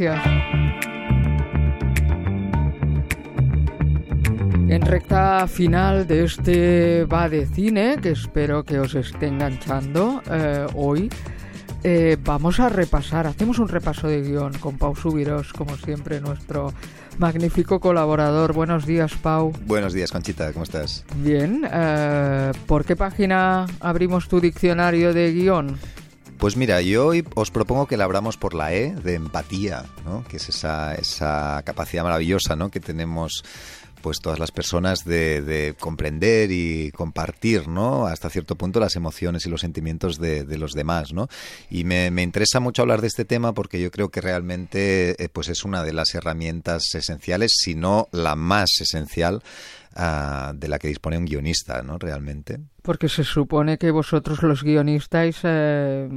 En recta final de este va de cine, que espero que os esté enganchando eh, hoy, eh, vamos a repasar, hacemos un repaso de guion con Pau Subiros, como siempre, nuestro magnífico colaborador. Buenos días, Pau. Buenos días, Conchita, ¿cómo estás? Bien, eh, ¿por qué página abrimos tu diccionario de guion? Pues mira, yo hoy os propongo que la abramos por la E de empatía, ¿no? que es esa, esa capacidad maravillosa ¿no? que tenemos pues todas las personas de, comprender y compartir, ¿no? Hasta cierto punto las emociones y los sentimientos de, los demás, ¿no? Y me, interesa mucho hablar de este tema porque yo creo que realmente eh, pues es una de las herramientas esenciales, si no la más esencial ah, de la que dispone un guionista, ¿no? Realmente. Porque se supone que vosotros los guionistas eh,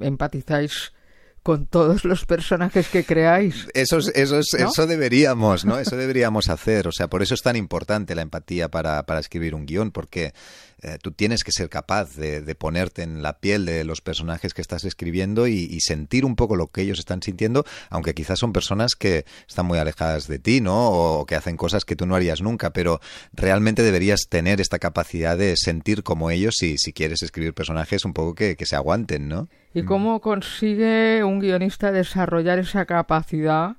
empatizáis con todos los personajes que creáis. Eso, eso, eso deberíamos, ¿no? Eso deberíamos hacer. O sea, por eso es tan importante la empatía para, para escribir un guion, porque eh, tú tienes que ser capaz de, ponerte en la piel de los personajes que estás escribiendo y, sentir un poco lo que ellos están sintiendo, aunque quizás son personas que están muy alejadas de ti, ¿no? O que hacen cosas que tú no harías nunca, pero realmente deberías tener esta capacidad de sentir como ellos y si quieres escribir personajes un poco que, que se aguanten, ¿no? ¿Y cómo consigue un guionista desarrollar esa capacidad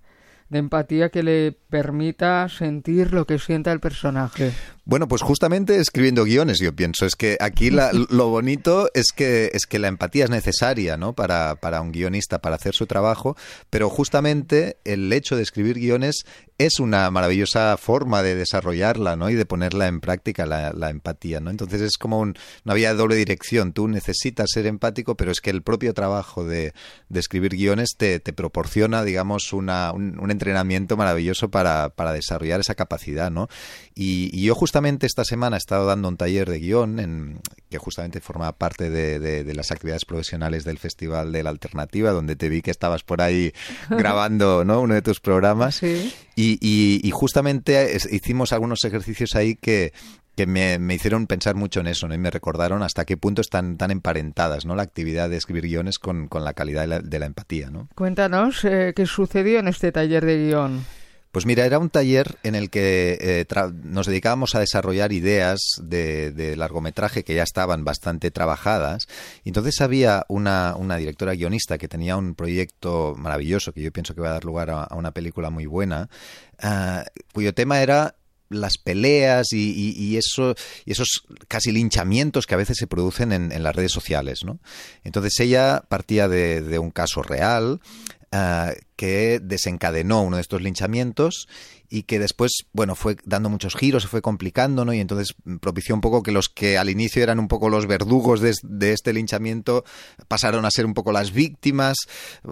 de empatía que le permita sentir lo que sienta el personaje? Bueno, pues justamente escribiendo guiones, yo pienso. Es que aquí lo bonito es que, es que la empatía es necesaria ¿no? para, para un guionista, para hacer su trabajo, pero justamente el hecho de escribir guiones es una maravillosa forma de desarrollarla ¿no? y de ponerla en práctica, la, la empatía. ¿no? Entonces es como un, una vía de doble dirección. Tú necesitas ser empático, pero es que el propio trabajo de, de escribir guiones te, te proporciona, digamos, una, un, un, entrenamiento maravilloso para, para desarrollar esa capacidad. ¿no? Y, y yo justamente justamente esta semana he estado dando un taller de guion en, que justamente forma parte de, las actividades profesionales del Festival de la Alternativa, donde te vi que estabas por ahí grabando ¿no? uno de tus programas. Y, justamente hicimos algunos ejercicios ahí que, que me, hicieron pensar mucho en eso, ¿no? Y me recordaron hasta qué punto están tan emparentadas, ¿no? La actividad de escribir guiones con, la calidad de la, empatía, ¿no? Cuéntanos eh, qué sucedió en este taller de guion. Pues mira, era un taller en el que eh, nos dedicábamos a desarrollar ideas de, largometraje que ya estaban bastante trabajadas. entonces había una, directora guionista que tenía un proyecto maravilloso que yo pienso que va a dar lugar a, una película muy buena, ah, cuyo tema era las peleas y, eso, esos casi linchamientos que a veces se producen en, las redes sociales. ¿no? Entonces ella partía de, de un caso real Ah, que desencadenó uno de estos linchamientos y que después, bueno, fue dando muchos giros, se fue complicando, ¿no? Y entonces propició un poco que los que al inicio eran un poco los verdugos de, este linchamiento pasaron a ser un poco las víctimas.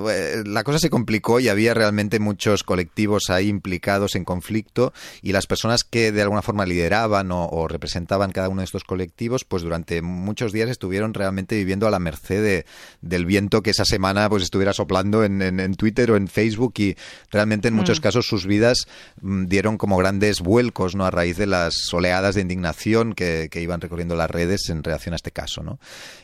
Eh, la cosa se complicó y había realmente muchos colectivos ahí implicados en conflicto y las personas que de alguna forma lideraban o, representaban cada uno de estos colectivos, pues durante muchos días estuvieron realmente viviendo a la merced de, del viento que esa semana pues estuviera soplando en, en, Twitter o en Facebook y realmente en muchos mm. casos sus vidas Mm, dieron como grandes vuelcos ¿no? a raíz de las oleadas de indignación que, iban recorriendo las redes en relación a este caso. ¿no?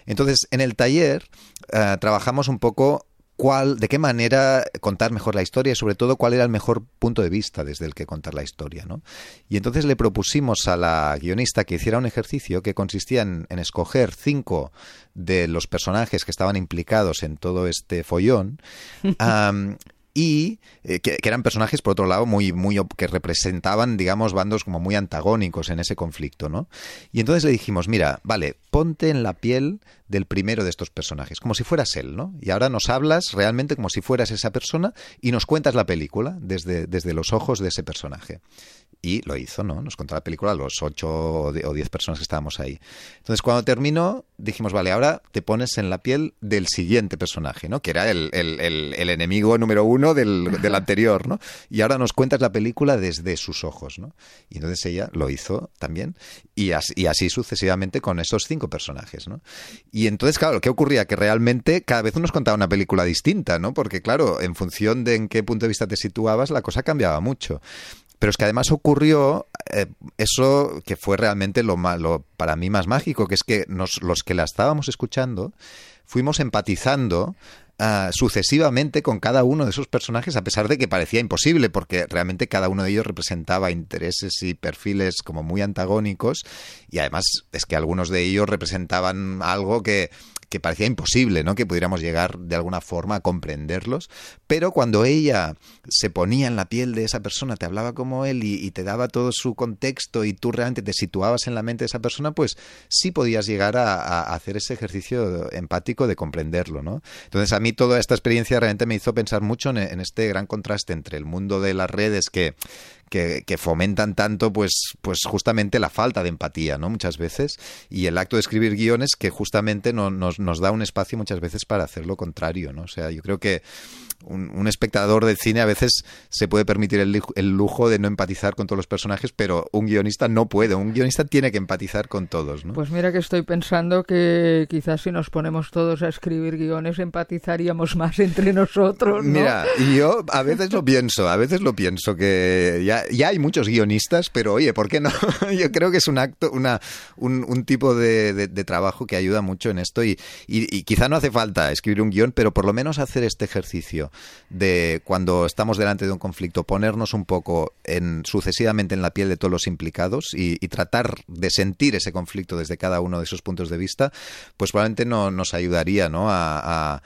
Entonces, en el taller eh, trabajamos un poco cuál, de qué manera contar mejor la historia y sobre todo cuál era el mejor punto de vista desde el que contar la historia. ¿no? Y entonces le propusimos a la guionista que hiciera un ejercicio que consistía en, escoger cinco de los personajes que estaban implicados en todo este follón y eh, que, eran personajes, por otro lado, muy, muy que representaban, digamos, bandos como muy antagónicos en ese conflicto, ¿no? Y entonces le dijimos, mira, vale, ponte en la piel del primero de estos personajes, como si fueras él, ¿no? Y ahora nos hablas realmente como si fueras esa persona y nos cuentas la película desde, desde los ojos de ese personaje. Y lo hizo, ¿no? Nos contó la película a los ocho o diez personas que estábamos ahí. Entonces, cuando terminó, dijimos, vale, ahora te pones en la piel del siguiente personaje, ¿no? Que era el, el, enemigo número uno del, del, anterior, ¿no? Y ahora nos cuentas la película desde sus ojos, ¿no? Y entonces ella lo hizo también. Y así, y así sucesivamente con esos cinco personajes, ¿no? Y entonces, claro, ¿qué ocurría? Que realmente cada vez nos contaba una película distinta, ¿no? Porque, claro, en función de en qué punto de vista te situabas, la cosa cambiaba mucho. Pero es que además ocurrió eh, eso que fue realmente lo, malo para mí más mágico, que es que nos, los que la estábamos escuchando fuimos empatizando ah, sucesivamente con cada uno de esos personajes, a pesar de que parecía imposible, porque realmente cada uno de ellos representaba intereses y perfiles como muy antagónicos, y además es que algunos de ellos representaban algo que que parecía imposible, ¿no? Que pudiéramos llegar de alguna forma a comprenderlos, pero cuando ella se ponía en la piel de esa persona, te hablaba como él y, te daba todo su contexto y tú realmente te situabas en la mente de esa persona, pues sí podías llegar a, hacer ese ejercicio empático de comprenderlo, ¿no? Entonces a mí toda esta experiencia realmente me hizo pensar mucho en este gran contraste entre el mundo de las redes que que, fomentan tanto, pues, pues justamente la falta de empatía, ¿no? Muchas veces. Y el acto de escribir guiones que justamente nos, nos da un espacio muchas veces para hacer lo contrario, ¿no? O sea, yo creo que un, espectador de cine a veces se puede permitir el, lujo de no empatizar con todos los personajes, pero un guionista no puede. Un guionista tiene que empatizar con todos. ¿no? Pues mira que estoy pensando que quizás si nos ponemos todos a escribir guiones empatizaríamos más entre nosotros. ¿no? Mira, yo a veces lo pienso, a veces lo pienso que ya, ya hay muchos guionistas, pero oye, ¿por qué no? yo creo que es un acto, una, un, tipo de, trabajo que ayuda mucho en esto y, y quizá no hace falta escribir un guion, pero por lo menos hacer este ejercicio de cuando estamos delante de un conflicto, ponernos un poco en, sucesivamente en la piel de todos los implicados y, tratar de sentir ese conflicto desde cada uno de esos puntos de vista, pues probablemente no, nos ayudaría ¿no? a,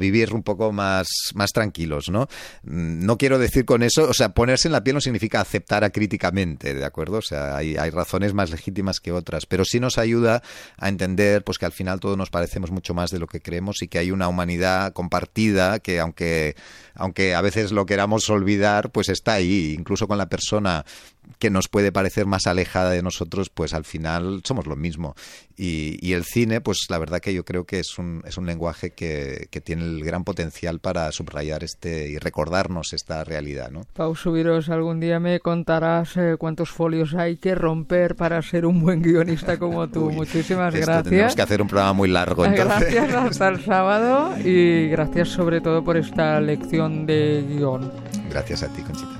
vivir un poco más, más tranquilos. ¿no? no quiero decir con eso, o sea, ponerse en la piel no significa aceptar acríticamente, ¿de acuerdo? O sea, hay, razones más legítimas que otras, pero sí nos ayuda a entender pues que al final todos nos parecemos mucho más de lo que creemos y que hay una humanidad compartida que aunque aunque, a veces lo queramos olvidar, pues está ahí, incluso con la persona que nos puede parecer más alejada de nosotros, pues al final somos lo mismo. Y, el cine, pues la verdad que yo creo que es un, es un lenguaje que, tiene el gran potencial para subrayar este y recordarnos esta realidad. ¿no? Pau Subiros, algún día me contarás eh, cuántos folios hay que romper para ser un buen guionista como tú. Muchísimas gracias. Tenemos que hacer un programa muy largo. Entonces. Gracias hasta el sábado y gracias sobre todo por esta lección de guion. Gracias a ti, Conchita.